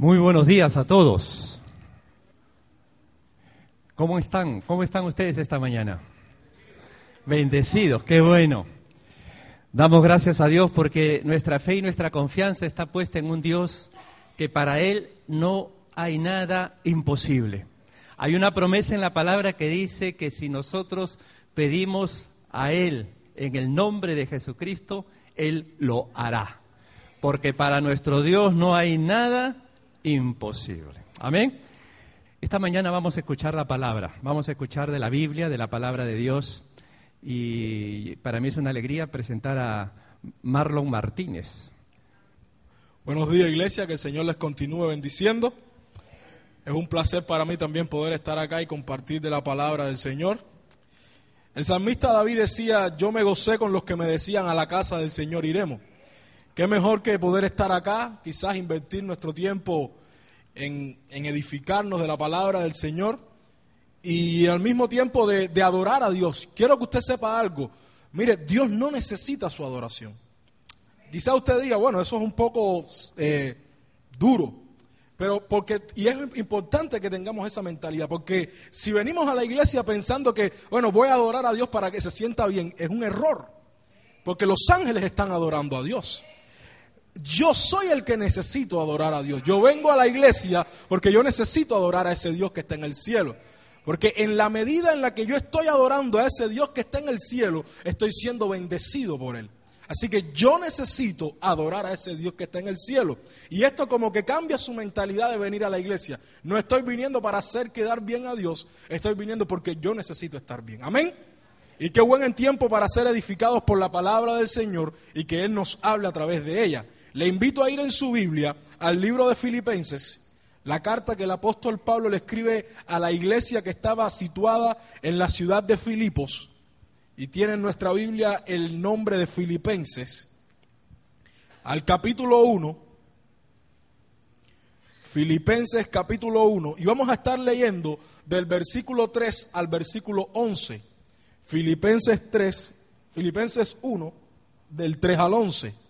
Muy buenos días a todos. ¿Cómo están? ¿Cómo están ustedes esta mañana? Bendecidos, qué bueno. Damos gracias a Dios porque nuestra fe y nuestra confianza está puesta en un Dios que para Él no hay nada imposible. Hay una promesa en la palabra que dice que si nosotros pedimos a Él en el nombre de Jesucristo, Él lo hará. Porque para nuestro Dios no hay nada imposible. Amén. Esta mañana vamos a escuchar la palabra, vamos a escuchar de la Biblia, de la palabra de Dios. Y para mí es una alegría presentar a Marlon Martínez. Buenos días, iglesia, que el Señor les continúe bendiciendo. Es un placer para mí también poder estar acá y compartir de la palabra del Señor. El salmista David decía, yo me gocé con los que me decían a la casa del Señor iremos. Qué mejor que poder estar acá, quizás invertir nuestro tiempo en, edificarnos de la palabra del Señor y al mismo tiempo de, adorar a Dios. Quiero que usted sepa algo. Mire, Dios no necesita su adoración. Quizás usted diga, bueno, eso es un poco eh, duro. Pero porque, y es importante que tengamos esa mentalidad, porque si venimos a la iglesia pensando que, bueno, voy a adorar a Dios para que se sienta bien, es un error. Porque los ángeles están adorando a Dios yo soy el que necesito adorar a Dios. Yo vengo a la iglesia porque yo necesito adorar a ese Dios que está en el cielo. Porque en la medida en la que yo estoy adorando a ese Dios que está en el cielo, estoy siendo bendecido por Él. Así que yo necesito adorar a ese Dios que está en el cielo. Y esto como que cambia su mentalidad de venir a la iglesia. No estoy viniendo para hacer quedar bien a Dios, estoy viniendo porque yo necesito estar bien. Amén. Y qué buen tiempo para ser edificados por la palabra del Señor y que Él nos hable a través de ella. Le invito a ir en su Biblia al libro de Filipenses, la carta que el apóstol Pablo le escribe a la iglesia que estaba situada en la ciudad de Filipos y tiene en nuestra Biblia el nombre de Filipenses, al capítulo 1, Filipenses capítulo 1, y vamos a estar leyendo del versículo 3 al versículo 11. Filipenses 3, Filipenses 1, del 3 al 11.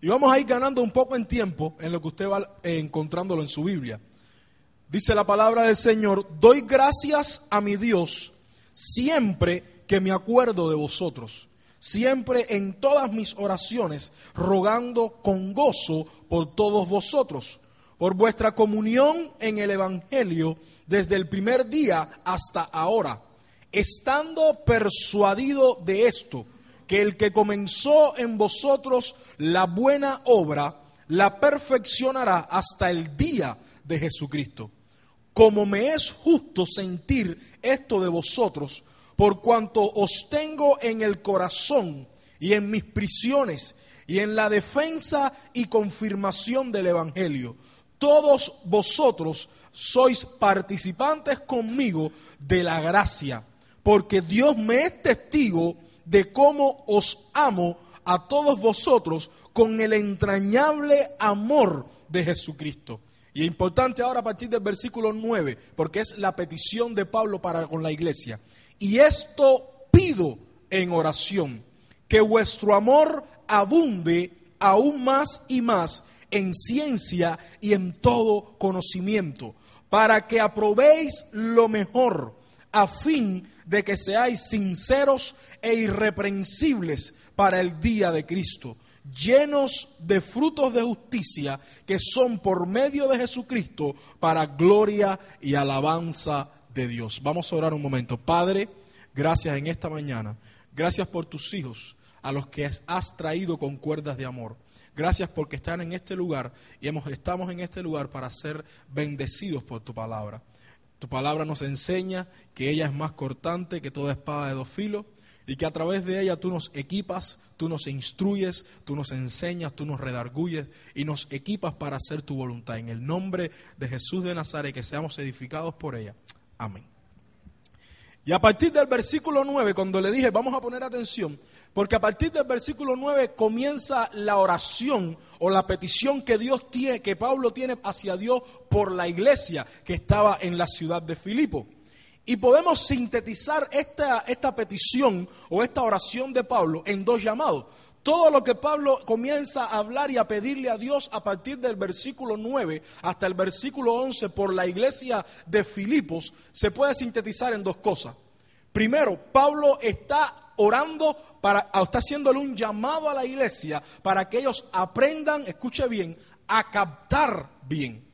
Y vamos a ir ganando un poco en tiempo en lo que usted va encontrándolo en su Biblia. Dice la palabra del Señor, doy gracias a mi Dios siempre que me acuerdo de vosotros, siempre en todas mis oraciones, rogando con gozo por todos vosotros, por vuestra comunión en el Evangelio desde el primer día hasta ahora, estando persuadido de esto que el que comenzó en vosotros la buena obra, la perfeccionará hasta el día de Jesucristo. Como me es justo sentir esto de vosotros, por cuanto os tengo en el corazón y en mis prisiones y en la defensa y confirmación del Evangelio. Todos vosotros sois participantes conmigo de la gracia, porque Dios me es testigo de cómo os amo a todos vosotros con el entrañable amor de Jesucristo. Y es importante ahora a partir del versículo 9, porque es la petición de Pablo para con la iglesia. Y esto pido en oración, que vuestro amor abunde aún más y más en ciencia y en todo conocimiento, para que aprobéis lo mejor, a fin de que seáis sinceros e irreprensibles para el día de Cristo, llenos de frutos de justicia que son por medio de Jesucristo para gloria y alabanza de Dios. Vamos a orar un momento. Padre, gracias en esta mañana. Gracias por tus hijos a los que has traído con cuerdas de amor. Gracias porque están en este lugar y hemos, estamos en este lugar para ser bendecidos por tu palabra. Tu palabra nos enseña que ella es más cortante que toda espada de dos filos y que a través de ella tú nos equipas, tú nos instruyes, tú nos enseñas, tú nos redarguyes y nos equipas para hacer tu voluntad. En el nombre de Jesús de Nazaret, que seamos edificados por ella. Amén. Y a partir del versículo 9, cuando le dije, vamos a poner atención, porque a partir del versículo 9 comienza la oración o la petición que Dios tiene, que Pablo tiene hacia Dios por la iglesia que estaba en la ciudad de Filipo. Y podemos sintetizar esta, esta petición o esta oración de Pablo en dos llamados. todo lo que Pablo comienza a hablar y a pedirle a Dios a partir del versículo 9 hasta el versículo 11 por la iglesia de Filipos se puede sintetizar en dos cosas. Primero, Pablo está orando para, está haciéndole un llamado a la iglesia para que ellos aprendan, escuche bien, a captar bien.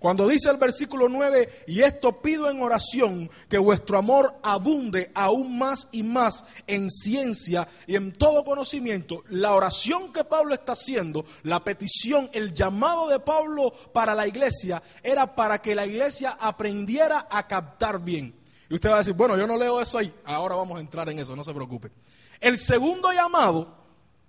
Cuando dice el versículo 9, y esto pido en oración, que vuestro amor abunde aún más y más en ciencia y en todo conocimiento, la oración que Pablo está haciendo, la petición, el llamado de Pablo para la iglesia, era para que la iglesia aprendiera a captar bien. Y usted va a decir, bueno, yo no leo eso ahí, ahora vamos a entrar en eso, no se preocupe. El segundo llamado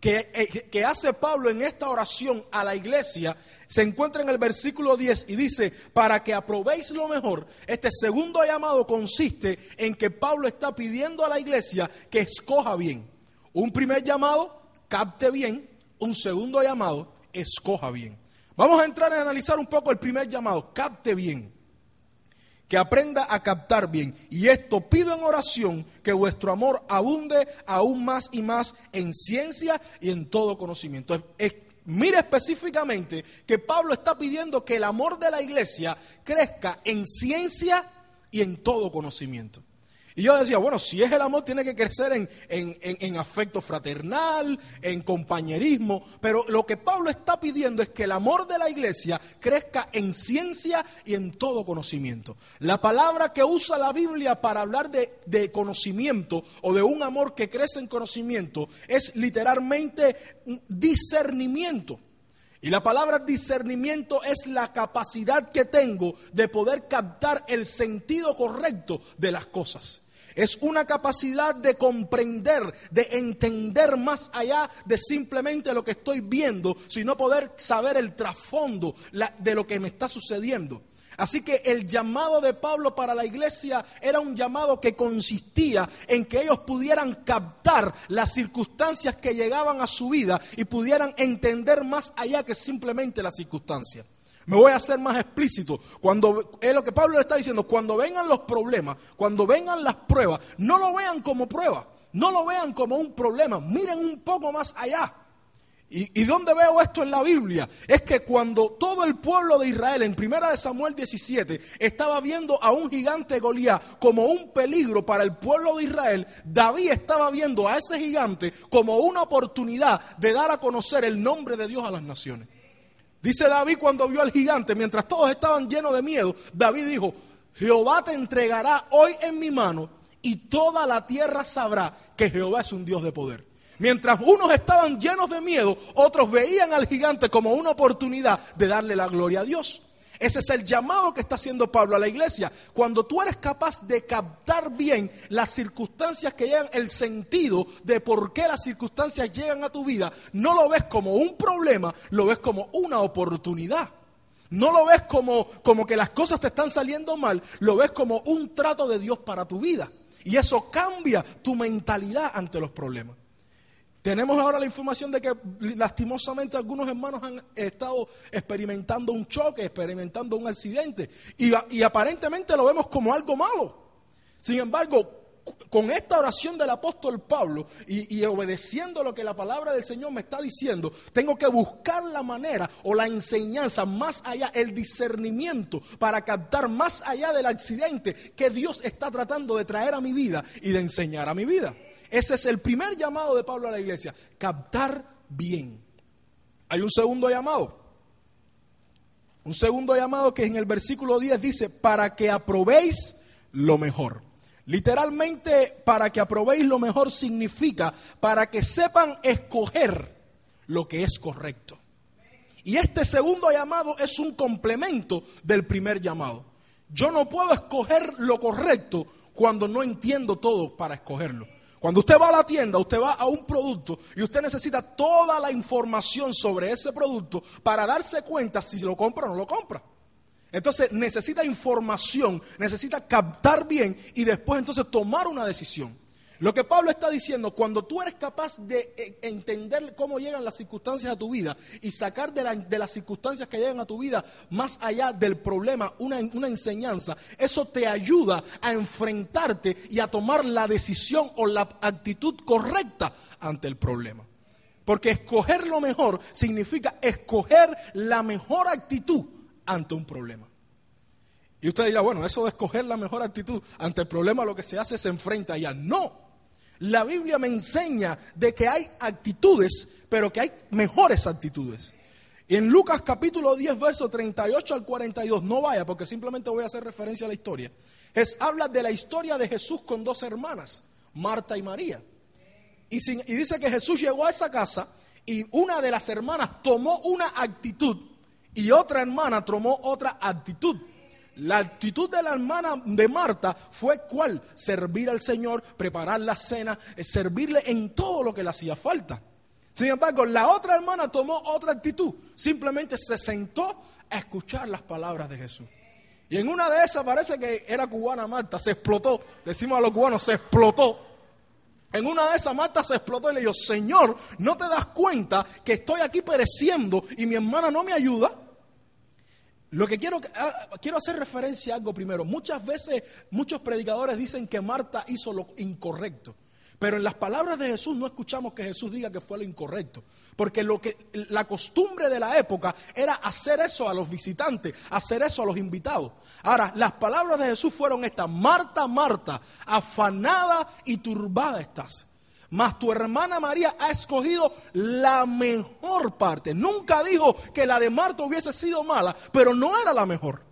eh, que, hace Pablo en esta oración a la iglesia se encuentra en el versículo 10 y dice, para que aprobéis lo mejor, este segundo llamado consiste en que Pablo está pidiendo a la iglesia que escoja bien. Un primer llamado, capte bien. Un segundo llamado, escoja bien. Vamos a entrar a analizar un poco el primer llamado, capte bien que aprenda a captar bien. Y esto pido en oración, que vuestro amor abunde aún más y más en ciencia y en todo conocimiento. mire específicamente que Pablo está pidiendo que el amor de la iglesia crezca en ciencia y en todo conocimiento. Y yo decía, bueno, si es el amor, tiene que crecer en, en, afecto fraternal, en compañerismo. Pero lo que Pablo está pidiendo es que el amor de la iglesia crezca en ciencia y en todo conocimiento. La palabra que usa la Biblia para hablar de, de conocimiento o de un amor que crece en conocimiento es literalmente discernimiento. Y la palabra discernimiento es la capacidad que tengo de poder captar el sentido correcto de las cosas. Es una capacidad de comprender, de entender más allá de simplemente lo que estoy viendo, sino poder saber el trasfondo de lo que me está sucediendo. Así que el llamado de Pablo para la iglesia era un llamado que consistía en que ellos pudieran captar las circunstancias que llegaban a su vida y pudieran entender más allá que simplemente las circunstancias. Me voy a hacer más explícito. Cuando es lo que Pablo le está diciendo, cuando vengan los problemas, cuando vengan las pruebas, no lo vean como prueba, no lo vean como un problema, miren un poco más allá. ¿Y, dónde veo esto en la Biblia? Es que cuando todo el pueblo de Israel, en primera de Samuel 17, estaba viendo a un gigante Goliat como un peligro para el pueblo de Israel, David estaba viendo a ese gigante como una oportunidad de dar a conocer el nombre de Dios a las naciones. Dice David cuando vio al gigante, mientras todos estaban llenos de miedo, David dijo, Jehová te entregará hoy en mi mano y toda la tierra sabrá que Jehová es un Dios de poder. Mientras unos estaban llenos de miedo, otros veían al gigante como una oportunidad de darle la gloria a Dios. Ese es el llamado que está haciendo Pablo a la iglesia. Cuando tú eres capaz de captar bien las circunstancias que llegan, el sentido de por qué las circunstancias llegan a tu vida, no lo ves como un problema, lo ves como una oportunidad. No lo ves como, como que las cosas te están saliendo mal, lo ves como un trato de Dios para tu vida. Y eso cambia tu mentalidad ante los problemas. Tenemos ahora la información de que lastimosamente algunos hermanos han estado experimentando un choque, experimentando un accidente y, aparentemente lo vemos como algo malo. Sin embargo, con esta oración del apóstol Pablo y, obedeciendo lo que la palabra del Señor me está diciendo, tengo que buscar la manera o la enseñanza más allá, el discernimiento para captar más allá del accidente que Dios está tratando de traer a mi vida y de enseñar a mi vida. Ese es el primer llamado de Pablo a la iglesia, captar bien. Hay un segundo llamado. Un segundo llamado que en el versículo 10 dice, para que aprobéis lo mejor. Literalmente, para que aprobéis lo mejor significa para que sepan escoger lo que es correcto. Y este segundo llamado es un complemento del primer llamado. Yo no puedo escoger lo correcto cuando no entiendo todo para escogerlo. Cuando usted va a la tienda, usted va a un producto y usted necesita toda la información sobre ese producto para darse cuenta si lo compra o no lo compra. Entonces necesita información, necesita captar bien y después entonces tomar una decisión. Lo que Pablo está diciendo, cuando tú eres capaz de eh, entender cómo llegan las circunstancias a tu vida y sacar de, las circunstancias que llegan a tu vida más allá del problema una, una enseñanza, eso te ayuda a enfrentarte y a tomar la decisión o la actitud correcta ante el problema. Porque escoger lo mejor significa escoger la mejor actitud ante un problema. Y usted dirá, bueno, eso de escoger la mejor actitud ante el problema lo que se hace es se enfrenta ya. No. La Biblia me enseña de que hay actitudes, pero que hay mejores actitudes. En Lucas capítulo 10, verso 38 al 42, no vaya porque simplemente voy a hacer referencia a la historia. Es, habla de la historia de Jesús con dos hermanas, Marta y María. Y dice que Jesús llegó a esa casa y una de las hermanas tomó una actitud y otra hermana tomó otra actitud. La actitud de la hermana de Marta fue cuál? Servir al Señor, preparar la cena, eh, servirle en todo lo que le hacía falta. Sin embargo, la otra hermana tomó otra actitud. Simplemente se sentó a escuchar las palabras de Jesús. Y en una de esas parece que era cubana Marta, se explotó. Decimos a los cubanos, se explotó. En una de esas Marta se explotó y le dijo, Señor, ¿no te das cuenta que estoy aquí pereciendo y mi hermana no me ayuda? Lo que quiero, ah, quiero hacer referencia a algo primero. Muchas veces muchos predicadores dicen que Marta hizo lo incorrecto. Pero en las palabras de Jesús no escuchamos que Jesús diga que fue lo incorrecto. Porque lo que, la costumbre de la época era hacer eso a los visitantes, hacer eso a los invitados. Ahora, las palabras de Jesús fueron estas: Marta, Marta, afanada y turbada estás. Mas tu hermana María ha escogido la mejor parte. Nunca dijo que la de Marta hubiese sido mala, pero no era la mejor.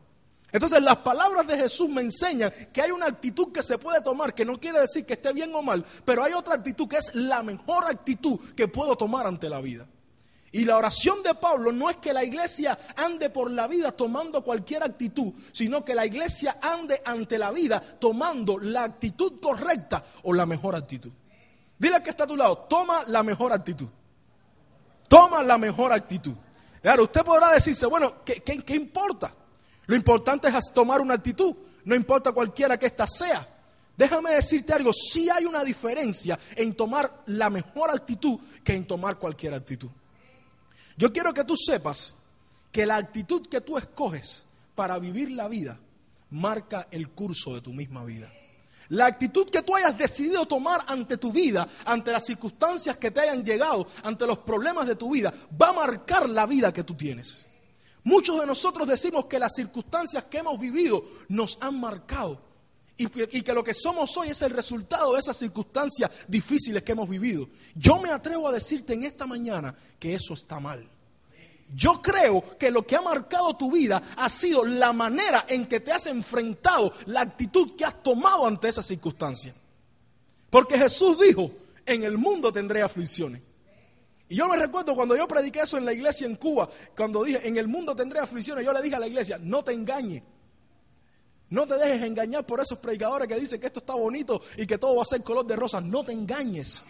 Entonces las palabras de Jesús me enseñan que hay una actitud que se puede tomar, que no quiere decir que esté bien o mal, pero hay otra actitud que es la mejor actitud que puedo tomar ante la vida. Y la oración de Pablo no es que la iglesia ande por la vida tomando cualquier actitud, sino que la iglesia ande ante la vida tomando la actitud correcta o la mejor actitud. Dile que está a tu lado, toma la mejor actitud. Toma la mejor actitud. Claro, usted podrá decirse, bueno, ¿qué, importa? Lo importante es tomar una actitud, no importa cualquiera que ésta sea. Déjame decirte algo, sí hay una diferencia en tomar la mejor actitud que en tomar cualquier actitud. Yo quiero que tú sepas que la actitud que tú escoges para vivir la vida marca el curso de tu misma vida. La actitud que tú hayas decidido tomar ante tu vida, ante las circunstancias que te hayan llegado, ante los problemas de tu vida, va a marcar la vida que tú tienes. Muchos de nosotros decimos que las circunstancias que hemos vivido nos han marcado y, que lo que somos hoy es el resultado de esas circunstancias difíciles que hemos vivido. Yo me atrevo a decirte en esta mañana que eso está mal. Yo creo que lo que ha marcado tu vida ha sido la manera en que te has enfrentado, la actitud que has tomado ante esas circunstancias. Porque Jesús dijo, en el mundo tendré aflicciones. Y yo me recuerdo cuando yo prediqué eso en la iglesia en Cuba, cuando dije, en el mundo tendré aflicciones, yo le dije a la iglesia, no te engañes. No te dejes engañar por esos predicadores que dicen que esto está bonito y que todo va a ser color de rosa. No te engañes.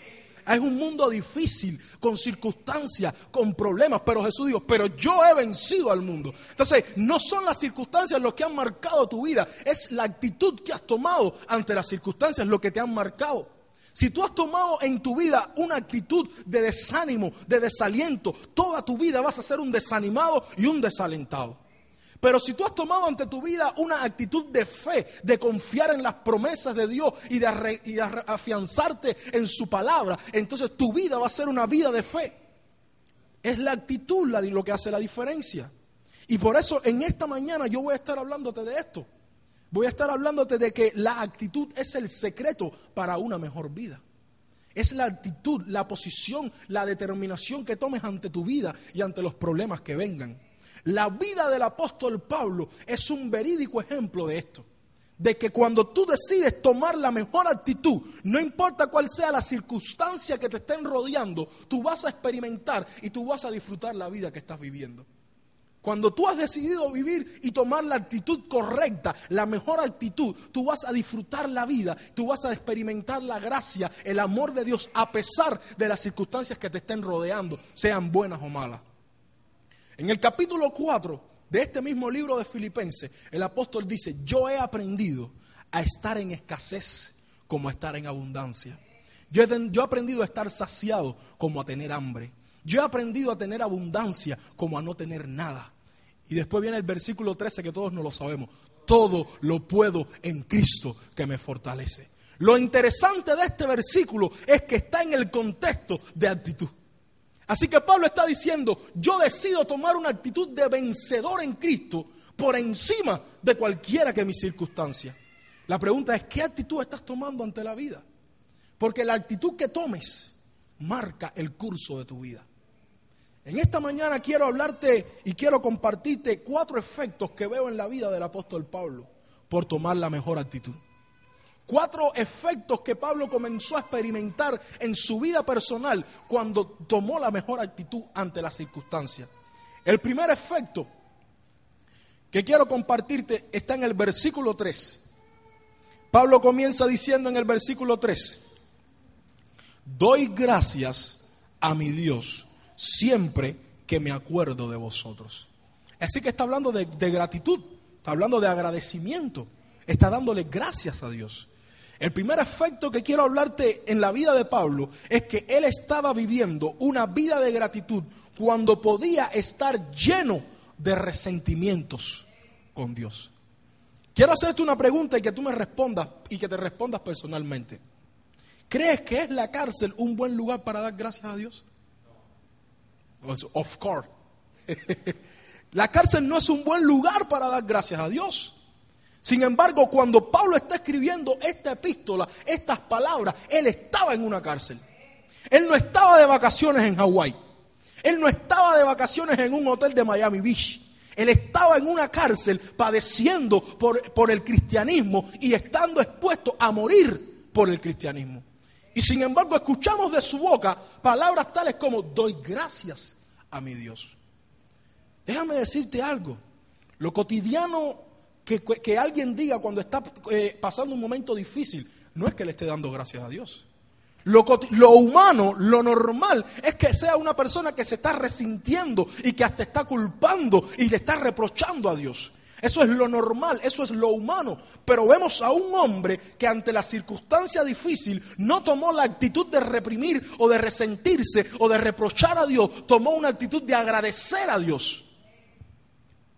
Es un mundo difícil, con circunstancias, con problemas, pero Jesús dijo, pero yo he vencido al mundo. Entonces, no son las circunstancias lo que han marcado tu vida, es la actitud que has tomado ante las circunstancias lo que te han marcado. Si tú has tomado en tu vida una actitud de desánimo, de desaliento, toda tu vida vas a ser un desanimado y un desalentado. Pero si tú has tomado ante tu vida una actitud de fe, de confiar en las promesas de Dios y de, afianzarte en su palabra, entonces tu vida va a ser una vida de fe. Es la actitud lo que hace la diferencia. Y por eso en esta mañana yo voy a estar hablándote de esto. Voy a estar hablándote de que la actitud es el secreto para una mejor vida. Es la actitud, la posición, la determinación que tomes ante tu vida y ante los problemas que vengan. La vida del apóstol Pablo es un verídico ejemplo de esto. De que cuando tú decides tomar la mejor actitud, no importa cuál sea la circunstancia que te estén rodeando, tú vas a experimentar y tú vas a disfrutar la vida que estás viviendo. Cuando tú has decidido vivir y tomar la actitud correcta, la mejor actitud, tú vas a disfrutar la vida, tú vas a experimentar la gracia, el amor de Dios, a pesar de las circunstancias que te estén rodeando, sean buenas o malas. En el capítulo 4 de este mismo libro de Filipenses, el apóstol dice, yo he aprendido a estar en escasez como a estar en abundancia. Yo he, yo he aprendido a estar saciado como a tener hambre. Yo he aprendido a tener abundancia como a no tener nada. Y después viene el versículo 13 que todos no lo sabemos. Todo lo puedo en Cristo que me fortalece. Lo interesante de este versículo es que está en el contexto de actitud. Así que Pablo está diciendo, yo decido tomar una actitud de vencedor en Cristo por encima de cualquiera que mi circunstancia. La pregunta es, ¿qué actitud estás tomando ante la vida? Porque la actitud que tomes marca el curso de tu vida. En esta mañana quiero hablarte y quiero compartirte cuatro efectos que veo en la vida del apóstol Pablo por tomar la mejor actitud. Cuatro efectos que Pablo comenzó a experimentar en su vida personal cuando tomó la mejor actitud ante las circunstancias. El primer efecto que quiero compartirte está en el versículo 3. Pablo comienza diciendo en el versículo 3, doy gracias a mi Dios siempre que me acuerdo de vosotros. Así que está hablando de, de gratitud, está hablando de agradecimiento, está dándole gracias a Dios. El primer efecto que quiero hablarte en la vida de Pablo es que él estaba viviendo una vida de gratitud cuando podía estar lleno de resentimientos con Dios. Quiero hacerte una pregunta y que tú me respondas y que te respondas personalmente. ¿Crees que es la cárcel un buen lugar para dar gracias a Dios? Of course. la cárcel no es un buen lugar para dar gracias a Dios. Sin embargo, cuando Pablo está escribiendo esta epístola, estas palabras, él estaba en una cárcel. Él no estaba de vacaciones en Hawái. Él no estaba de vacaciones en un hotel de Miami Beach. Él estaba en una cárcel padeciendo por, por el cristianismo y estando expuesto a morir por el cristianismo. Y sin embargo escuchamos de su boca palabras tales como doy gracias a mi Dios. Déjame decirte algo. Lo cotidiano que, alguien diga cuando está eh, pasando un momento difícil, no es que le esté dando gracias a Dios. Lo, lo, humano, lo normal, es que sea una persona que se está resintiendo y que hasta está culpando y le está reprochando a Dios. Eso es lo normal, eso es lo humano. Pero vemos a un hombre que ante la circunstancia difícil no tomó la actitud de reprimir o de resentirse o de reprochar a Dios, tomó una actitud de agradecer a Dios.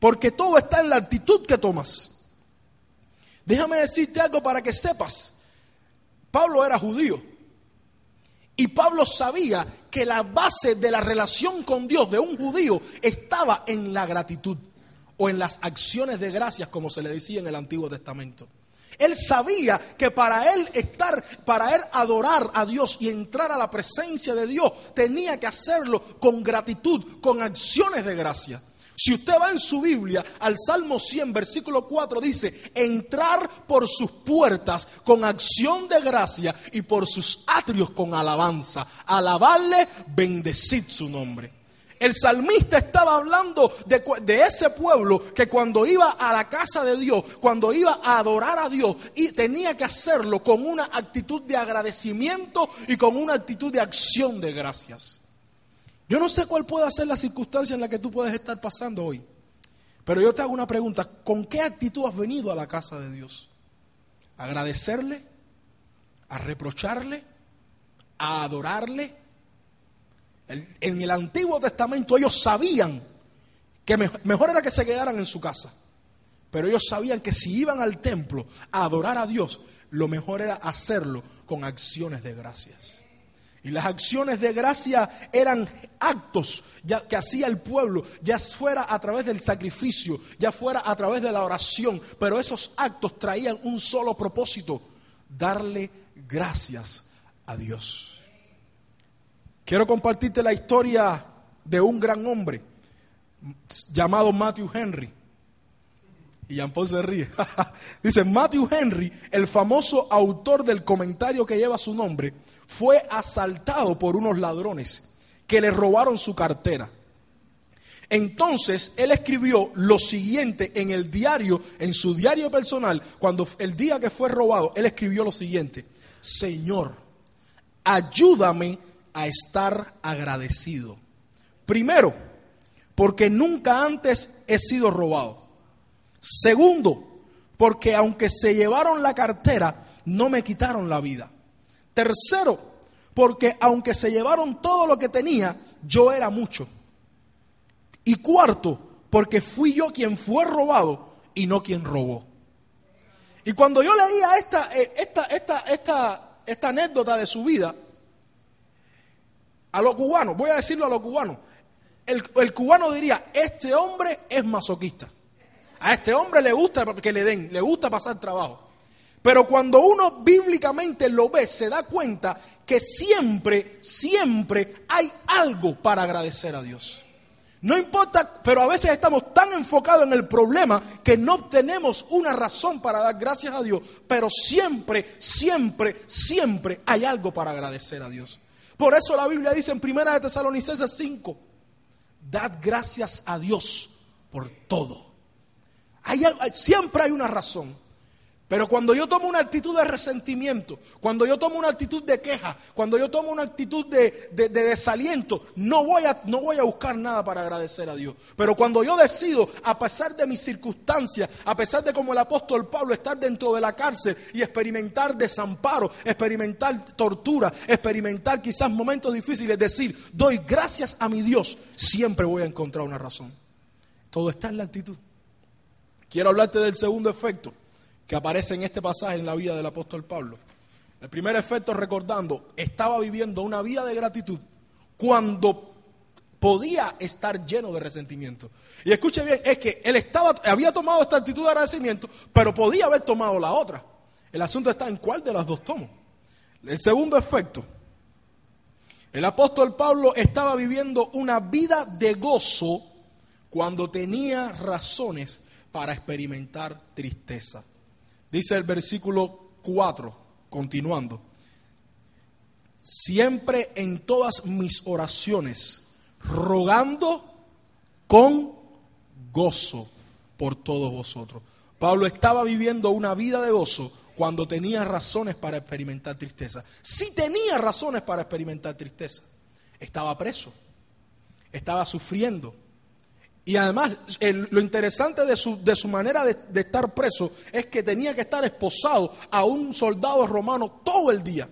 Porque todo está en la actitud que tomas. Déjame decirte algo para que sepas. Pablo era judío. Y Pablo sabía que la base de la relación con Dios de un judío estaba en la gratitud o en las acciones de gracias, como se le decía en el Antiguo Testamento. Él sabía que para él estar, para él adorar a Dios y entrar a la presencia de Dios, tenía que hacerlo con gratitud, con acciones de gracia. Si usted va en su Biblia al Salmo 100, versículo 4, dice, entrar por sus puertas con acción de gracia y por sus atrios con alabanza. Alabarle, bendecid su nombre. El salmista estaba hablando de, de, ese pueblo que cuando iba a la casa de Dios, cuando iba a adorar a Dios, y tenía que hacerlo con una actitud de agradecimiento y con una actitud de acción de gracias. Yo no sé cuál puede ser la circunstancia en la que tú puedes estar pasando hoy. Pero yo te hago una pregunta. ¿Con qué actitud has venido a la casa de Dios? ¿A agradecerle? ¿A reprocharle? ¿A adorarle? en el Antiguo Testamento ellos sabían que mejor era que se quedaran en su casa. Pero ellos sabían que si iban al templo a adorar a Dios, lo mejor era hacerlo con acciones de gracias. Y las acciones de gracia eran actos ya, que hacía el pueblo, ya fuera a través del sacrificio, ya fuera a través de la oración, pero esos actos traían un solo propósito, darle gracias a Dios. Quiero compartirte la historia de un gran hombre llamado Matthew Henry. Y Jean Paul se ríe. Dice, Matthew Henry, el famoso autor del comentario que lleva su nombre, fue asaltado por unos ladrones que le robaron su cartera. Entonces él escribió lo siguiente en el diario, en su diario personal, cuando el día que fue robado, él escribió lo siguiente, Señor, ayúdame a estar agradecido. Primero, porque nunca antes he sido robado. Segundo, porque aunque se llevaron la cartera, no me quitaron la vida. Tercero, porque aunque se llevaron todo lo que tenía, yo era mucho. Y cuarto, porque fui yo quien fue robado y no quien robó. Y cuando yo leía esta, eh, esta, esta, esta, esta anécdota de su vida, A los cubanos, voy a decirlo a los cubanos, el, el cubano diría, este hombre es masoquista. A este hombre le gusta que le den, le gusta pasar trabajo. Pero cuando uno bíblicamente lo ve, se da cuenta que siempre, siempre hay algo para agradecer a Dios. No importa, pero a veces estamos tan enfocados en el problema que no tenemos una razón para dar gracias a Dios, pero siempre, siempre, siempre hay algo para agradecer a Dios. Por eso la Biblia dice en Primera de Tesalonicenses 5, dad gracias a Dios por todo. siempre hay una razón. Pero cuando yo tomo una actitud de resentimiento, cuando yo tomo una actitud de queja, cuando yo tomo una actitud de, desaliento, no voy, a, no voy a buscar nada para agradecer a Dios. Pero cuando yo decido, a pesar de mis circunstancias, a pesar de como el apóstol Pablo estar dentro de la cárcel y experimentar desamparo, experimentar tortura, experimentar quizás momentos difíciles, decir, doy gracias a mi Dios, siempre voy a encontrar una razón. Todo está en la actitud. Quiero hablarte del segundo efecto que aparece en este pasaje en la vida del apóstol Pablo. El primer efecto, recordando, estaba viviendo una vida de gratitud cuando podía estar lleno de resentimiento. Y escuche bien, es que él estaba, había tomado esta actitud de agradecimiento, pero podía haber tomado la otra. El asunto está en cuál de las dos tomo. El segundo efecto, el apóstol Pablo estaba viviendo una vida de gozo cuando tenía razones para experimentar tristeza. Dice el versículo 4, continuando. Siempre en todas mis oraciones, rogando con gozo por todos vosotros. Pablo estaba viviendo una vida de gozo cuando tenía razones para experimentar tristeza. Sí tenía razones para experimentar tristeza. Estaba preso, estaba sufriendo, y además, lo interesante de su, de su manera de, estar preso es que tenía que estar esposado a un soldado romano todo el día.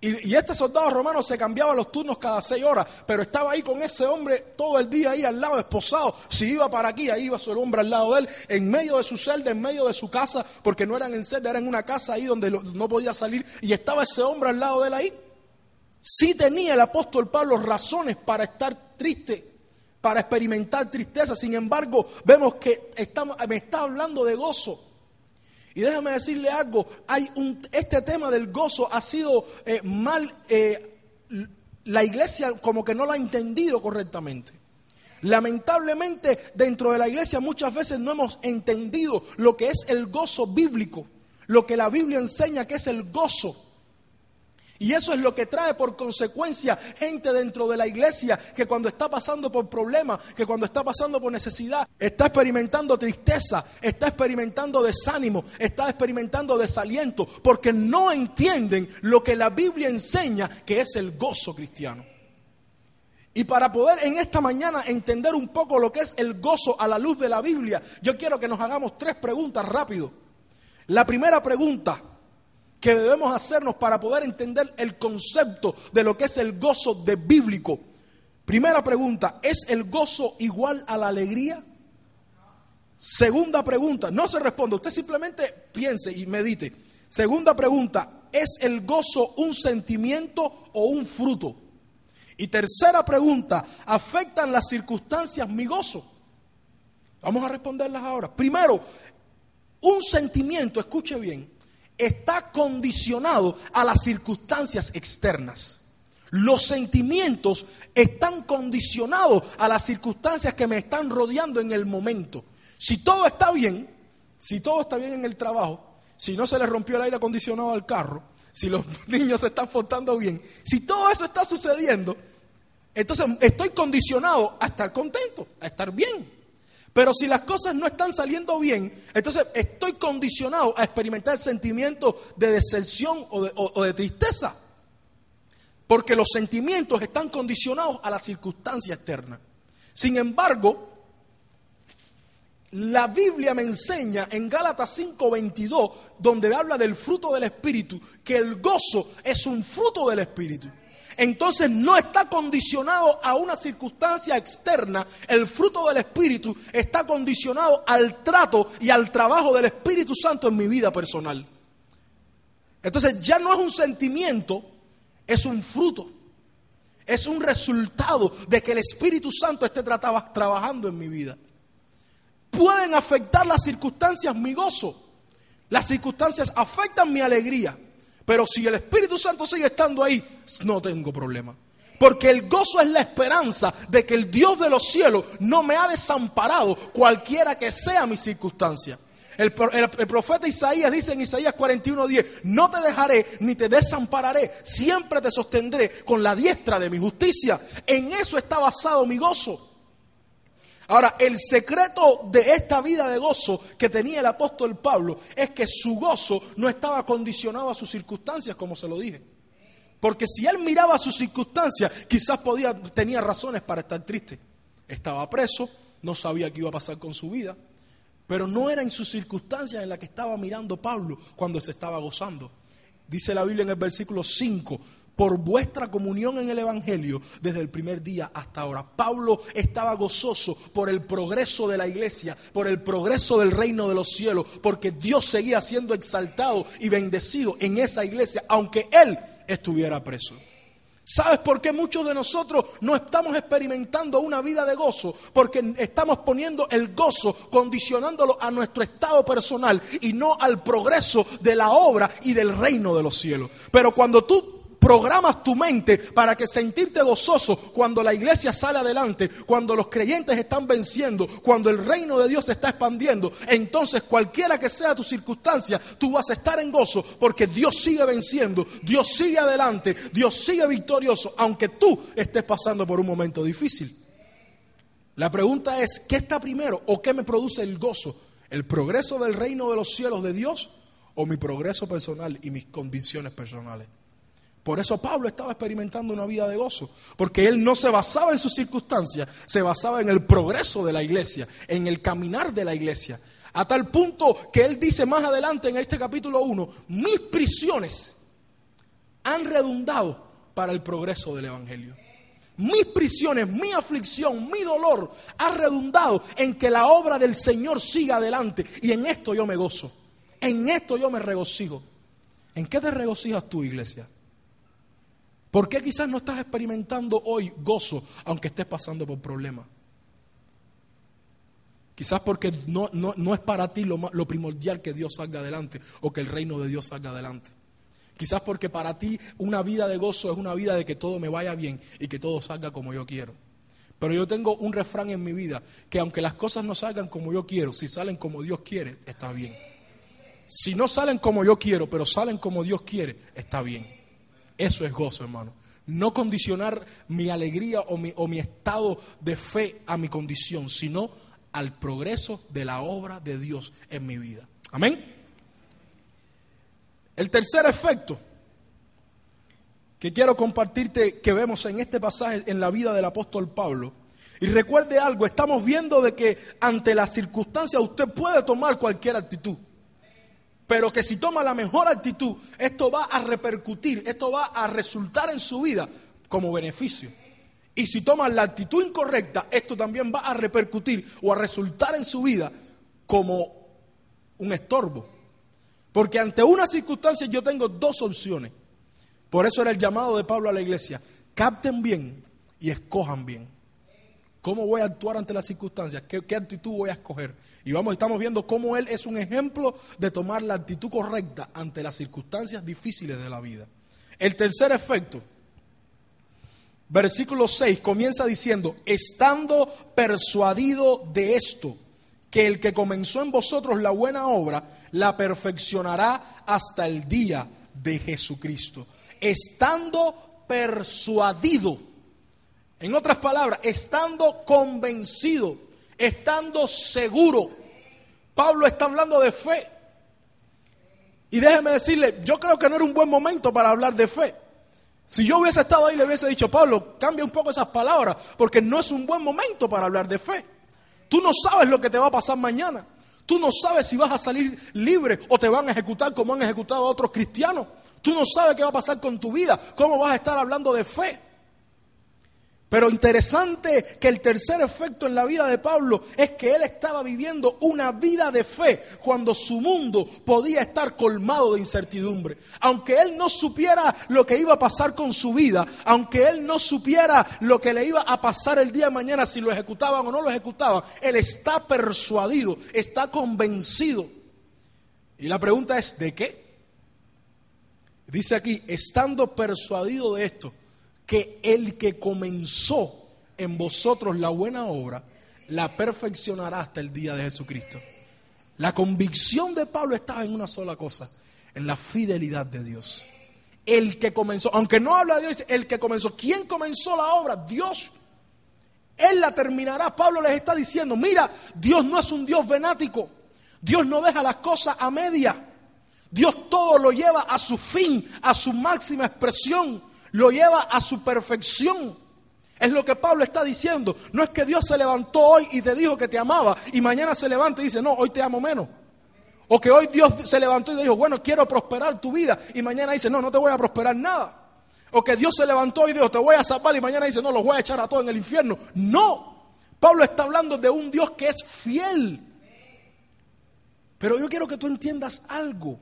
Y, este soldado romano se cambiaba los turnos cada seis horas, pero estaba ahí con ese hombre todo el día ahí al lado, esposado. Si iba para aquí, ahí iba su hombre al lado de él, en medio de su celda, en medio de su casa, porque no eran en celda, eran en una casa ahí donde no podía salir. Y estaba ese hombre al lado de él ahí. Sí tenía el apóstol Pablo razones para estar triste para experimentar tristeza. Sin embargo, vemos que estamos, me está hablando de gozo. Y déjame decirle algo, hay un, este tema del gozo ha sido eh, mal, eh, la iglesia como que no lo ha entendido correctamente. Lamentablemente dentro de la iglesia muchas veces no hemos entendido lo que es el gozo bíblico, lo que la Biblia enseña que es el gozo. Y eso es lo que trae por consecuencia gente dentro de la iglesia que cuando está pasando por problemas, que cuando está pasando por necesidad, está experimentando tristeza, está experimentando desánimo, está experimentando desaliento, porque no entienden lo que la Biblia enseña que es el gozo cristiano. Y para poder en esta mañana entender un poco lo que es el gozo a la luz de la Biblia, yo quiero que nos hagamos tres preguntas rápido. La primera pregunta, que debemos hacernos para poder entender el concepto de lo que es el gozo de bíblico. Primera pregunta, ¿es el gozo igual a la alegría? Segunda pregunta, no se responde, usted simplemente piense y medite. Segunda pregunta, ¿es el gozo un sentimiento o un fruto? Y tercera pregunta, ¿afectan las circunstancias mi gozo? Vamos a responderlas ahora. Primero, un sentimiento, escuche bien, está condicionado a las circunstancias externas. Los sentimientos están condicionados a las circunstancias que me están rodeando en el momento. Si todo está bien, si todo está bien en el trabajo, si no se le rompió el aire acondicionado al carro, si los niños se están portando bien, si todo eso está sucediendo, entonces estoy condicionado a estar contento, a estar bien. Pero si las cosas no están saliendo bien, entonces estoy condicionado a experimentar sentimientos de decepción o de, tristeza. Porque los sentimientos están condicionados a la circunstancia externa. Sin embargo, la Biblia me enseña en Gálatas 5:22, donde habla del fruto del Espíritu, que el gozo es un fruto del Espíritu entonces no está condicionado a una circunstancia externa. El fruto del Espíritu está condicionado al trato y al trabajo del Espíritu Santo en mi vida personal. Entonces ya no es un sentimiento, es un fruto. Es un resultado de que el Espíritu Santo esté trabajando en mi vida. Pueden afectar las circunstancias mi gozo. Las circunstancias afectan mi alegría. Pero si el Espíritu Santo sigue estando ahí, no tengo problema. Porque el gozo es la esperanza de que el Dios de los cielos no me ha desamparado cualquiera que sea mi circunstancia. El, pro- el- el profeta Isaías dice en Isaías 41:10, no te dejaré ni te desampararé, siempre te sostendré con la diestra de mi justicia. En eso está basado mi gozo. Ahora, el secreto de esta vida de gozo que tenía el apóstol Pablo es que su gozo no estaba condicionado a sus circunstancias, como se lo dije. Porque si él miraba sus circunstancias, quizás podía, tenía razones para estar triste. Estaba preso, no sabía qué iba a pasar con su vida, pero no era en sus circunstancias en las que estaba mirando Pablo cuando se estaba gozando. Dice la Biblia en el versículo 5, por vuestra comunión en el Evangelio desde el primer día hasta ahora. Pablo estaba gozoso por el progreso de la iglesia, por el progreso del reino de los cielos, porque Dios seguía siendo exaltado y bendecido en esa iglesia, aunque él estuviera preso. ¿Sabes por qué muchos de nosotros no estamos experimentando una vida de gozo? Porque estamos poniendo el gozo, condicionándolo a nuestro estado personal y no al progreso de la obra y del reino de los cielos. Pero cuando tú programas tu mente para que sentirte gozoso cuando la iglesia sale adelante, cuando los creyentes están venciendo, cuando el reino de Dios se está expandiendo, entonces cualquiera que sea tu circunstancia, tú vas a estar en gozo porque Dios sigue venciendo, Dios sigue adelante, Dios sigue victorioso, aunque tú estés pasando por un momento difícil. La pregunta es, ¿qué está primero o qué me produce el gozo? ¿El progreso del reino de los cielos de Dios o mi progreso personal y mis convicciones personales? Por eso Pablo estaba experimentando una vida de gozo, porque él no se basaba en sus circunstancias, se basaba en el progreso de la iglesia, en el caminar de la iglesia. A tal punto que él dice más adelante en este capítulo 1, mis prisiones han redundado para el progreso del Evangelio. Mis prisiones, mi aflicción, mi dolor ha redundado en que la obra del Señor siga adelante. Y en esto yo me gozo. En esto yo me regocijo. ¿En qué te regocijas tú, iglesia? ¿Por qué quizás no estás experimentando hoy gozo aunque estés pasando por problemas? Quizás porque no, no, no es para ti lo, lo primordial que Dios salga adelante o que el reino de Dios salga adelante. Quizás porque para ti una vida de gozo es una vida de que todo me vaya bien y que todo salga como yo quiero. Pero yo tengo un refrán en mi vida que aunque las cosas no salgan como yo quiero, si salen como Dios quiere, está bien. Si no salen como yo quiero, pero salen como Dios quiere, está bien. Eso es gozo, hermano. No condicionar mi alegría o mi, o mi estado de fe a mi condición, sino al progreso de la obra de Dios en mi vida. Amén. El tercer efecto que quiero compartirte que vemos en este pasaje en la vida del apóstol Pablo. Y recuerde algo, estamos viendo de que ante las circunstancias usted puede tomar cualquier actitud. Pero que si toma la mejor actitud, esto va a repercutir, esto va a resultar en su vida como beneficio. Y si toma la actitud incorrecta, esto también va a repercutir o a resultar en su vida como un estorbo. Porque ante una circunstancia yo tengo dos opciones. Por eso era el llamado de Pablo a la iglesia. Capten bien y escojan bien. ¿Cómo voy a actuar ante las circunstancias? ¿Qué, actitud voy a escoger? Y vamos, estamos viendo cómo él es un ejemplo de tomar la actitud correcta ante las circunstancias difíciles de la vida. El tercer efecto, versículo 6, comienza diciendo, estando persuadido de esto, que el que comenzó en vosotros la buena obra, la perfeccionará hasta el día de Jesucristo. Estando persuadido. En otras palabras, estando convencido, estando seguro. Pablo está hablando de fe. Y déjeme decirle, yo creo que no era un buen momento para hablar de fe. Si yo hubiese estado ahí, le hubiese dicho, Pablo, cambia un poco esas palabras, porque no es un buen momento para hablar de fe. Tú no sabes lo que te va a pasar mañana. Tú no sabes si vas a salir libre o te van a ejecutar como han ejecutado a otros cristianos. Tú no sabes qué va a pasar con tu vida, cómo vas a estar hablando de fe. Pero interesante que el tercer efecto en la vida de Pablo es que él estaba viviendo una vida de fe cuando su mundo podía estar colmado de incertidumbre. Aunque él no supiera lo que iba a pasar con su vida, aunque él no supiera lo que le iba a pasar el día de mañana si lo ejecutaban o no lo ejecutaban, él está persuadido, está convencido. Y la pregunta es, ¿de qué? Dice aquí, estando persuadido de esto que el que comenzó en vosotros la buena obra, la perfeccionará hasta el día de Jesucristo. La convicción de Pablo estaba en una sola cosa, en la fidelidad de Dios. El que comenzó, aunque no habla de Dios, el que comenzó. ¿Quién comenzó la obra? Dios. Él la terminará. Pablo les está diciendo, mira, Dios no es un Dios venático. Dios no deja las cosas a media. Dios todo lo lleva a su fin, a su máxima expresión lo lleva a su perfección. Es lo que Pablo está diciendo. No es que Dios se levantó hoy y te dijo que te amaba y mañana se levanta y dice, no, hoy te amo menos. O que hoy Dios se levantó y dijo, bueno, quiero prosperar tu vida y mañana dice, no, no te voy a prosperar nada. O que Dios se levantó y dijo, te voy a salvar y mañana dice, no, los voy a echar a todos en el infierno. No. Pablo está hablando de un Dios que es fiel. Pero yo quiero que tú entiendas algo.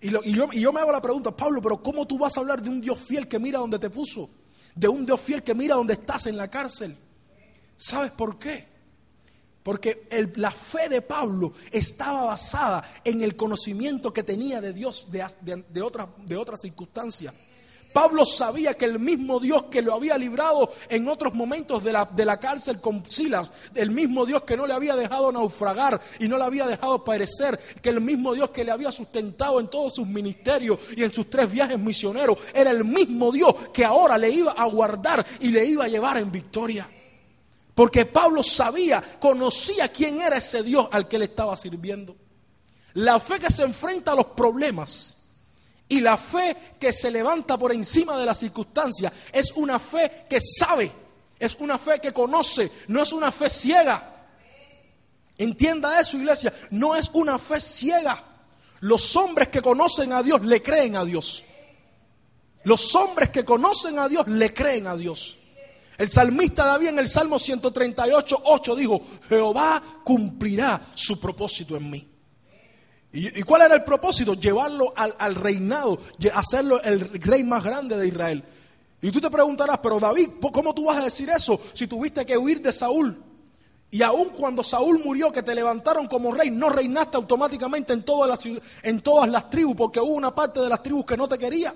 Y, yo, me hago la pregunta, Pablo, pero ¿cómo tú vas a hablar de un Dios fiel que mira donde te puso? De un Dios fiel que mira donde estás en la cárcel. ¿Sabes por qué? Porque la fe de Pablo estaba basada en el conocimiento que tenía de Dios de, de, otras circunstancias. Pablo sabía que el mismo Dios que lo había librado en otros momentos de la, de la, cárcel con Silas, el mismo Dios que no le había dejado naufragar y no le había dejado perecer, que el mismo Dios que le había sustentado en todos sus ministerios y en sus tres viajes misioneros, era el mismo Dios que ahora le iba a guardar y le iba a llevar en victoria. Porque Pablo sabía, conocía quién era ese Dios al que le estaba sirviendo. La fe que se enfrenta a los problemas y la fe que se levanta por encima de las circunstancias es una fe que sabe, es una fe que conoce, no es una fe ciega. Entienda eso, iglesia, no es una fe ciega. Los hombres que conocen a Dios le creen a Dios. Los hombres que conocen a Dios le creen a Dios. El salmista David en el Salmo 138, 8 dijo, Jehová cumplirá su propósito en mí. ¿Y, cuál era el propósito? Llevarlo al, reinado, hacerlo el rey más grande de Israel. Y tú te preguntarás, pero David, ¿cómo tú vas a decir eso si tuviste que huir de Saúl? Y aun cuando Saúl murió, que te levantaron como rey, no reinaste automáticamente en todas, las, en todas las tribus, porque hubo una parte de las tribus que no te quería.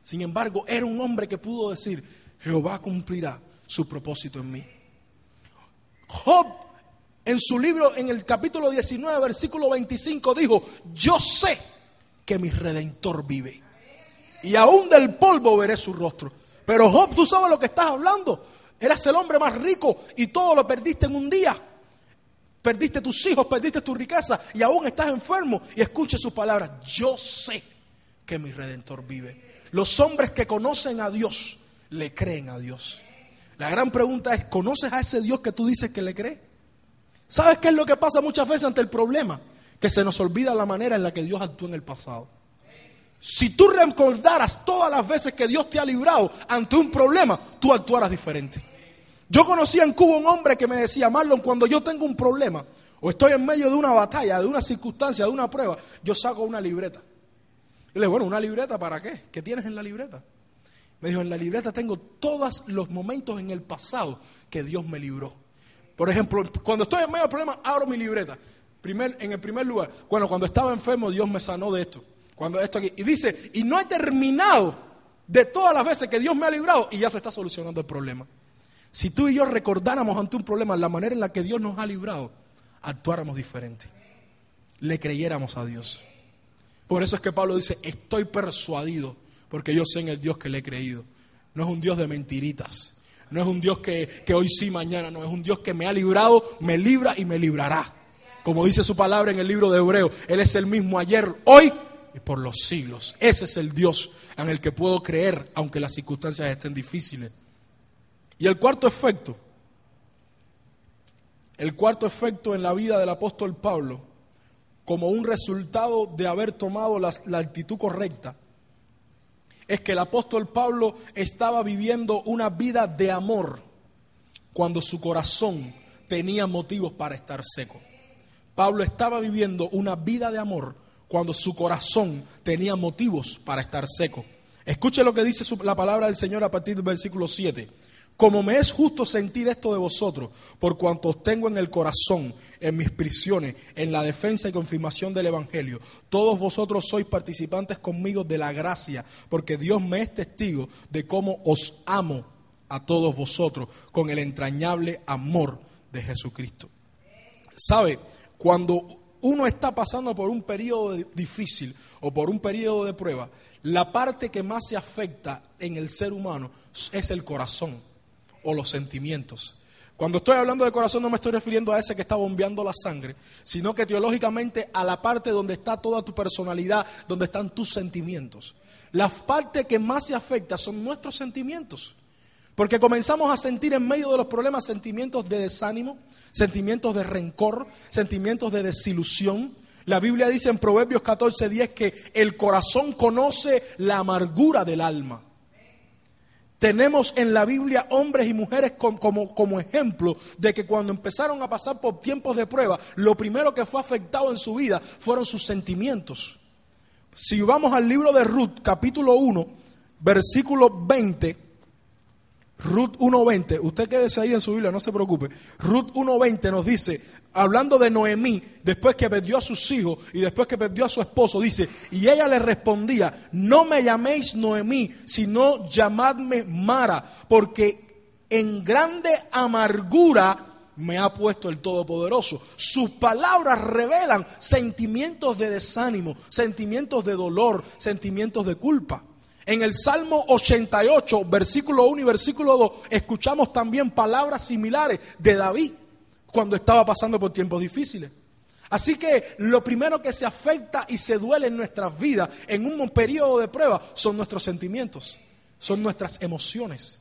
Sin embargo, era un hombre que pudo decir, Jehová cumplirá su propósito en mí. Job en su libro, en el capítulo 19, versículo 25, dijo, yo sé que mi redentor vive. Y aún del polvo veré su rostro. Pero Job, tú sabes lo que estás hablando. Eras el hombre más rico y todo lo perdiste en un día. Perdiste tus hijos, perdiste tu riqueza y aún estás enfermo. Y escuche sus palabras. Yo sé que mi redentor vive. Los hombres que conocen a Dios le creen a Dios. La gran pregunta es, ¿conoces a ese Dios que tú dices que le crees? ¿Sabes qué es lo que pasa muchas veces ante el problema? Que se nos olvida la manera en la que Dios actuó en el pasado. Si tú recordaras todas las veces que Dios te ha librado ante un problema, tú actuaras diferente. Yo conocía en Cuba un hombre que me decía, Marlon, cuando yo tengo un problema o estoy en medio de una batalla, de una circunstancia, de una prueba, yo saco una libreta. Y le digo, bueno, ¿una libreta para qué? ¿Qué tienes en la libreta? Me dijo, en la libreta tengo todos los momentos en el pasado que Dios me libró. Por ejemplo, cuando estoy en medio del problema, abro mi libreta. Primer, en el primer lugar, bueno, cuando estaba enfermo, Dios me sanó de esto. Cuando esto aquí. Y dice, y no he terminado de todas las veces que Dios me ha librado y ya se está solucionando el problema. Si tú y yo recordáramos ante un problema la manera en la que Dios nos ha librado, actuáramos diferente. Le creyéramos a Dios. Por eso es que Pablo dice, estoy persuadido, porque yo sé en el Dios que le he creído. No es un Dios de mentiritas. No es un Dios que, hoy sí, mañana no. Es un Dios que me ha librado, me libra y me librará. Como dice su palabra en el libro de Hebreo, Él es el mismo ayer, hoy y por los siglos. Ese es el Dios en el que puedo creer, aunque las circunstancias estén difíciles. Y el cuarto efecto, el cuarto efecto en la vida del apóstol Pablo, como un resultado de haber tomado la actitud correcta, es que el apóstol Pablo estaba viviendo una vida de amor cuando su corazón tenía motivos para estar seco. Pablo estaba viviendo una vida de amor cuando su corazón tenía motivos para estar seco. Escuche lo que dice la palabra del Señor a partir del versículo 7. Como me es justo sentir esto de vosotros, por cuanto os tengo en el corazón, en mis prisiones, en la defensa y confirmación del Evangelio, todos vosotros sois participantes conmigo de la gracia, porque Dios me es testigo de cómo os amo a todos vosotros con el entrañable amor de Jesucristo. ¿Sabe? Cuando uno está pasando por un periodo difícil o por un periodo de prueba, la parte que más se afecta en el ser humano es el corazón o los sentimientos. Cuando estoy hablando de corazón no me estoy refiriendo a ese que está bombeando la sangre, sino que teológicamente a la parte donde está toda tu personalidad, donde están tus sentimientos. La parte que más se afecta son nuestros sentimientos. Porque comenzamos a sentir en medio de los problemas sentimientos de desánimo, sentimientos de rencor, sentimientos de desilusión. La Biblia dice en Proverbios 14:10 que el corazón conoce la amargura del alma. Tenemos en la Biblia hombres y mujeres como, como, ejemplo de que cuando empezaron a pasar por tiempos de prueba, lo primero que fue afectado en su vida fueron sus sentimientos. Si vamos al libro de Ruth, capítulo 1, versículo 20, Ruth 1.20, usted quédese ahí en su Biblia, no se preocupe. Ruth 1.20 nos dice, hablando de Noemí, después que perdió a sus hijos y después que perdió a su esposo, dice, y ella le respondía, no me llaméis Noemí, sino llamadme Mara, porque en grande amargura me ha puesto el Todopoderoso. Sus palabras revelan sentimientos de desánimo, sentimientos de dolor, sentimientos de culpa. En el Salmo 88, versículo 1 y versículo 2, escuchamos también palabras similares de David cuando estaba pasando por tiempos difíciles. Así que lo primero que se afecta y se duele en nuestras vidas en un periodo de prueba son nuestros sentimientos, son nuestras emociones.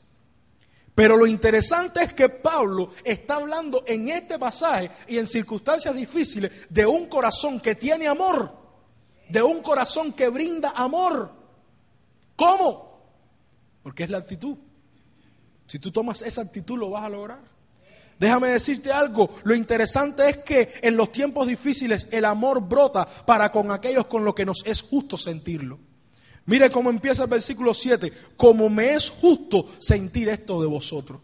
Pero lo interesante es que Pablo está hablando en este pasaje y en circunstancias difíciles de un corazón que tiene amor, de un corazón que brinda amor. ¿Cómo? Porque es la actitud. Si tú tomas esa actitud lo vas a lograr. Déjame decirte algo, lo interesante es que en los tiempos difíciles el amor brota para con aquellos con los que nos es justo sentirlo. Mire cómo empieza el versículo 7, como me es justo sentir esto de vosotros.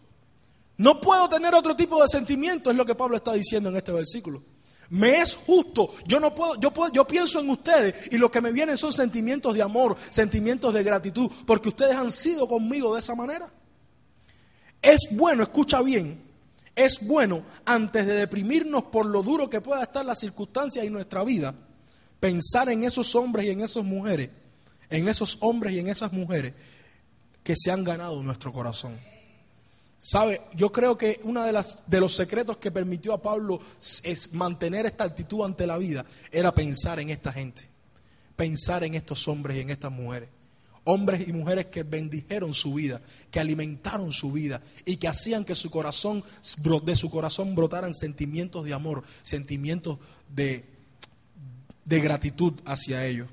No puedo tener otro tipo de sentimiento, es lo que Pablo está diciendo en este versículo. Me es justo. Yo no puedo, yo puedo, yo pienso en ustedes y lo que me vienen son sentimientos de amor, sentimientos de gratitud, porque ustedes han sido conmigo de esa manera. Es bueno, escucha bien, es bueno antes de deprimirnos por lo duro que pueda estar la circunstancia en nuestra vida, pensar en esos hombres y en esas mujeres, en esos hombres y en esas mujeres que se han ganado nuestro corazón. Sabe, yo creo que uno de, de los secretos que permitió a Pablo es mantener esta actitud ante la vida era pensar en esta gente, pensar en estos hombres y en estas mujeres. Hombres y mujeres que bendijeron su vida, que alimentaron su vida y que hacían que su corazón, de su corazón brotaran sentimientos de amor, sentimientos de, de gratitud hacia ellos.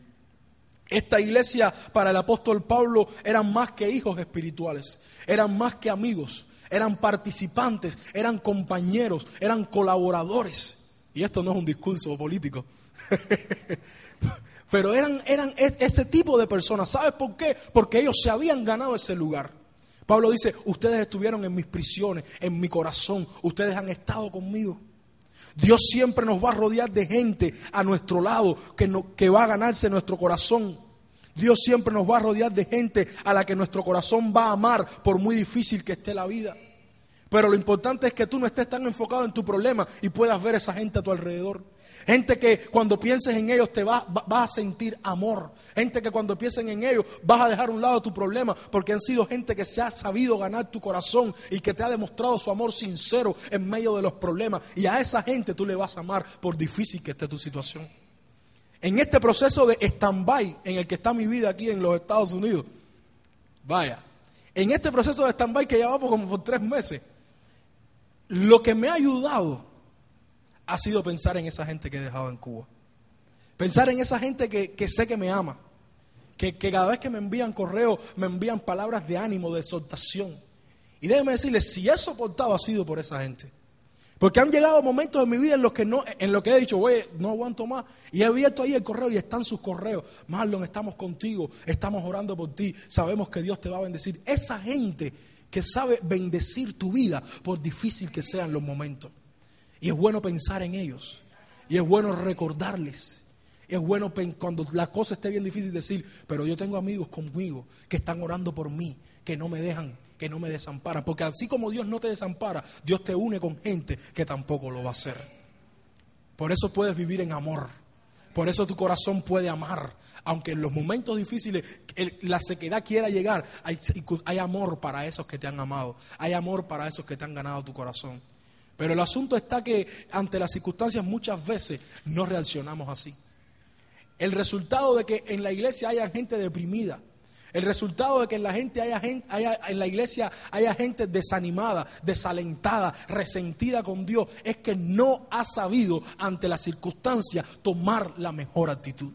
Esta iglesia para el apóstol Pablo eran más que hijos espirituales, eran más que amigos, eran participantes, eran compañeros, eran colaboradores. Y esto no es un discurso político. Pero eran, eran e, ese tipo de personas. ¿Sabes por qué? Porque ellos se habían ganado ese lugar. Pablo dice, ustedes estuvieron en mis prisiones, en mi corazón, ustedes han estado conmigo. Dios siempre nos va a rodear de gente a nuestro lado que, no, que va a ganarse nuestro corazón. Dios siempre nos va a rodear de gente a la que nuestro corazón va a amar por muy difícil que esté la vida. Pero lo importante es que tú no estés tan enfocado en tu problema y puedas ver esa gente a tu alrededor. Gente que cuando pienses en ellos te vas va a sentir amor. Gente que cuando piensen en ellos vas a dejar a un lado tu problema porque han sido gente que se ha sabido ganar tu corazón y que te ha demostrado su amor sincero en medio de los problemas. Y a esa gente tú le vas a amar por difícil que esté tu situación en este proceso de stand-by en el que está mi vida aquí en los Estados Unidos, vaya, en este proceso de stand-by que llevamos como por tres meses, lo que me ha ayudado ha sido pensar en esa gente que he dejado en Cuba. Pensar en esa gente que, sé que me ama, que, que cada vez que me envían correo me envían palabras de ánimo, de exhortación. Y déjeme decirles, si he soportado ha sido por esa gente. Porque han llegado momentos en mi vida en los que no, en lo que he dicho, güey, no aguanto más. Y he abierto ahí el correo y están sus correos. Marlon, estamos contigo, estamos orando por ti, sabemos que Dios te va a bendecir. Esa gente que sabe bendecir tu vida, por difícil que sean los momentos. Y es bueno pensar en ellos. Y es bueno recordarles. Es bueno cuando la cosa esté bien difícil decir, pero yo tengo amigos conmigo que están orando por mí, que no me dejan que no me desamparan. Porque así como Dios no te desampara, Dios te une con gente que tampoco lo va a hacer. Por eso puedes vivir en amor. Por eso tu corazón puede amar. Aunque en los momentos difíciles la sequedad quiera llegar, hay, hay amor para esos que te han amado. Hay amor para esos que te han ganado tu corazón. Pero el asunto está que ante las circunstancias muchas veces no reaccionamos así. El resultado de que en la iglesia haya gente deprimida, el resultado de que en la gente haya, gente en la iglesia haya gente desanimada, desalentada, resentida con Dios, es que no ha sabido ante la circunstancia tomar la mejor actitud.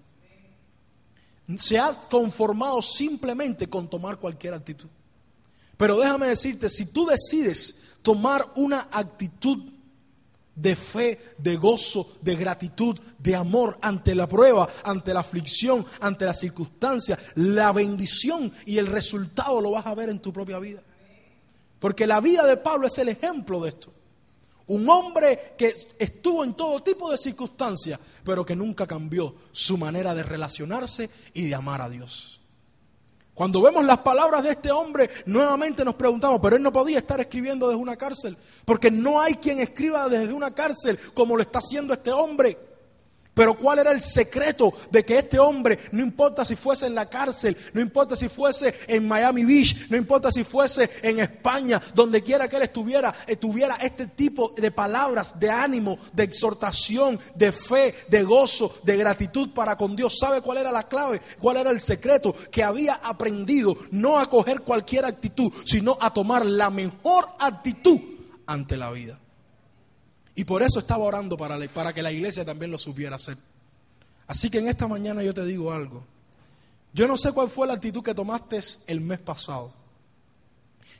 Se ha conformado simplemente con tomar cualquier actitud. Pero déjame decirte, si tú decides tomar una actitud de fe, de gozo, de gratitud, de amor ante la prueba, ante la aflicción, ante la circunstancia, la bendición y el resultado lo vas a ver en tu propia vida. Porque la vida de Pablo es el ejemplo de esto. Un hombre que estuvo en todo tipo de circunstancias, pero que nunca cambió su manera de relacionarse y de amar a Dios. Cuando vemos las palabras de este hombre, nuevamente nos preguntamos, pero él no podía estar escribiendo desde una cárcel, porque no hay quien escriba desde una cárcel como lo está haciendo este hombre. Pero ¿cuál era el secreto de que este hombre, no importa si fuese en la cárcel, no importa si fuese en Miami Beach, no importa si fuese en España, donde quiera que él estuviera, eh, tuviera este tipo de palabras de ánimo, de exhortación, de fe, de gozo, de gratitud para con Dios? ¿Sabe cuál era la clave? ¿Cuál era el secreto? Que había aprendido no a coger cualquier actitud, sino a tomar la mejor actitud ante la vida. Y por eso estaba orando para, para que la iglesia también lo supiera hacer. Así que en esta mañana yo te digo algo. Yo no sé cuál fue la actitud que tomaste el mes pasado.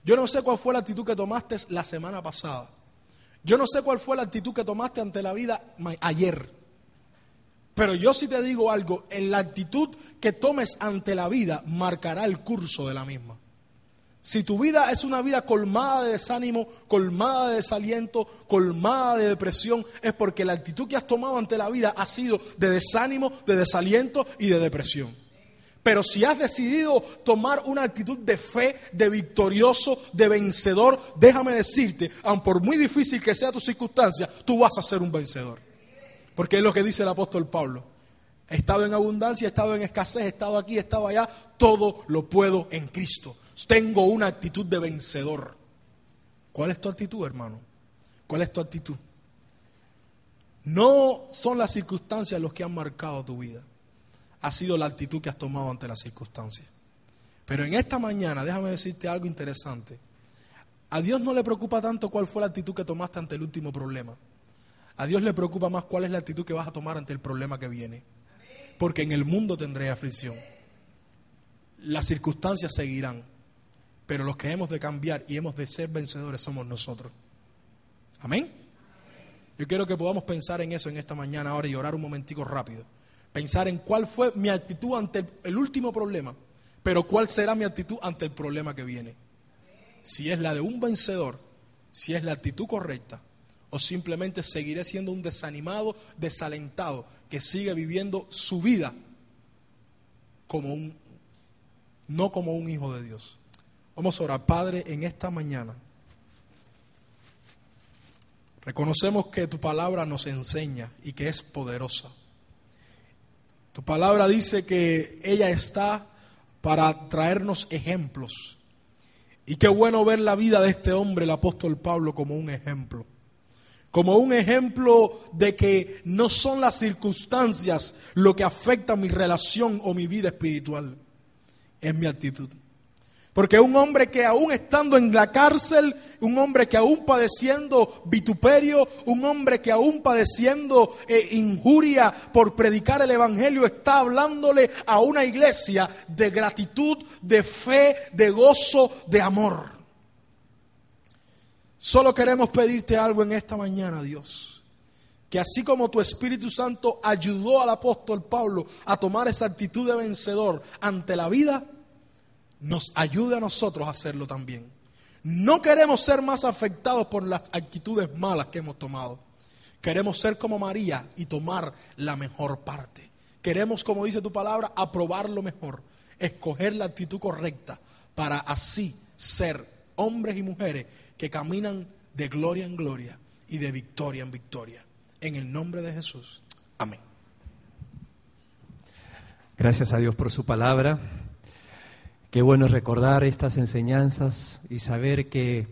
Yo no sé cuál fue la actitud que tomaste la semana pasada. Yo no sé cuál fue la actitud que tomaste ante la vida ayer. Pero yo sí te digo algo, en la actitud que tomes ante la vida marcará el curso de la misma. Si tu vida es una vida colmada de desánimo, colmada de desaliento, colmada de depresión, es porque la actitud que has tomado ante la vida ha sido de desánimo, de desaliento y de depresión. Pero si has decidido tomar una actitud de fe, de victorioso, de vencedor, déjame decirte, aun por muy difícil que sea tu circunstancia, tú vas a ser un vencedor. Porque es lo que dice el apóstol Pablo. He estado en abundancia, he estado en escasez, he estado aquí, he estado allá, todo lo puedo en Cristo tengo una actitud de vencedor. ¿Cuál es tu actitud, hermano? ¿Cuál es tu actitud? No son las circunstancias los que han marcado tu vida. Ha sido la actitud que has tomado ante las circunstancias. Pero en esta mañana, déjame decirte algo interesante. A Dios no le preocupa tanto cuál fue la actitud que tomaste ante el último problema. A Dios le preocupa más cuál es la actitud que vas a tomar ante el problema que viene. Porque en el mundo tendré aflicción. Las circunstancias seguirán. Pero los que hemos de cambiar y hemos de ser vencedores somos nosotros. Amén. Yo quiero que podamos pensar en eso en esta mañana ahora y orar un momentico rápido. Pensar en cuál fue mi actitud ante el último problema, pero cuál será mi actitud ante el problema que viene. Si es la de un vencedor, si es la actitud correcta, o simplemente seguiré siendo un desanimado, desalentado, que sigue viviendo su vida como un, no como un hijo de Dios. Vamos a orar, Padre, en esta mañana. Reconocemos que tu palabra nos enseña y que es poderosa. Tu palabra dice que ella está para traernos ejemplos. Y qué bueno ver la vida de este hombre, el apóstol Pablo, como un ejemplo. Como un ejemplo de que no son las circunstancias lo que afecta mi relación o mi vida espiritual. Es mi actitud. Porque un hombre que aún estando en la cárcel, un hombre que aún padeciendo vituperio, un hombre que aún padeciendo eh, injuria por predicar el Evangelio, está hablándole a una iglesia de gratitud, de fe, de gozo, de amor. Solo queremos pedirte algo en esta mañana, Dios. Que así como tu Espíritu Santo ayudó al apóstol Pablo a tomar esa actitud de vencedor ante la vida, nos ayude a nosotros a hacerlo también. No queremos ser más afectados por las actitudes malas que hemos tomado. Queremos ser como María y tomar la mejor parte. Queremos, como dice tu palabra, aprobar lo mejor, escoger la actitud correcta para así ser hombres y mujeres que caminan de gloria en gloria y de victoria en victoria. En el nombre de Jesús. Amén. Gracias a Dios por su palabra. Qué bueno recordar estas enseñanzas y saber que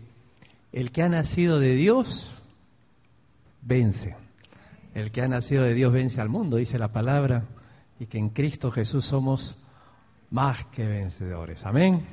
el que ha nacido de Dios vence. El que ha nacido de Dios vence al mundo, dice la palabra, y que en Cristo Jesús somos más que vencedores. Amén.